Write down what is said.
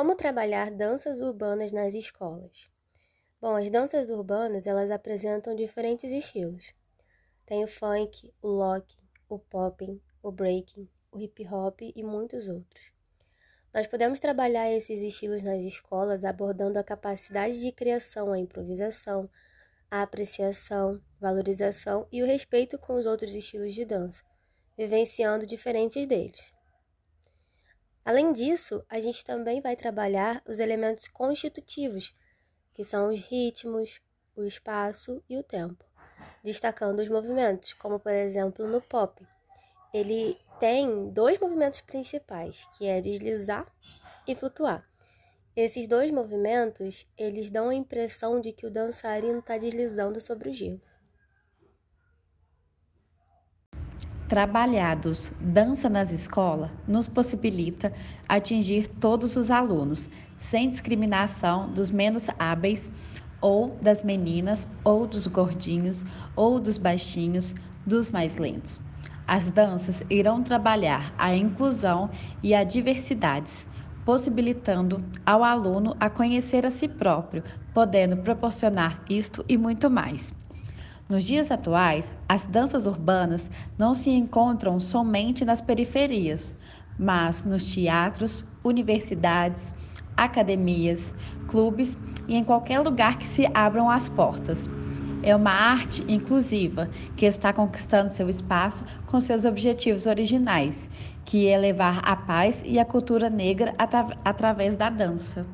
Como trabalhar danças urbanas nas escolas? Bom, as danças urbanas, elas apresentam diferentes estilos. Tem o funk, o lock, o popping, o breaking, o hip hop e muitos outros. Nós podemos trabalhar esses estilos nas escolas abordando a capacidade de criação, a improvisação, a apreciação, valorização e o respeito com os outros estilos de dança, vivenciando diferentes deles. Além disso, a gente também vai trabalhar os elementos constitutivos, que são os ritmos, o espaço e o tempo, destacando os movimentos, como por exemplo no pop. Ele tem dois movimentos principais, que é deslizar e flutuar. Esses dois movimentos, eles dão a impressão de que o dançarino está deslizando sobre o gelo. Trabalhados dança nas escolas nos possibilita atingir todos os alunos, sem discriminação dos menos hábeis, ou das meninas, ou dos gordinhos, ou dos baixinhos, dos mais lentos. As danças irão trabalhar a inclusão e a diversidades, possibilitando ao aluno a conhecer a si próprio, podendo proporcionar isto e muito mais. Nos dias atuais, as danças urbanas não se encontram somente nas periferias, mas nos teatros, universidades, academias, clubes e em qualquer lugar que se abram as portas. É uma arte inclusiva que está conquistando seu espaço com seus objetivos originais, que é levar a paz e a cultura negra atra através da dança.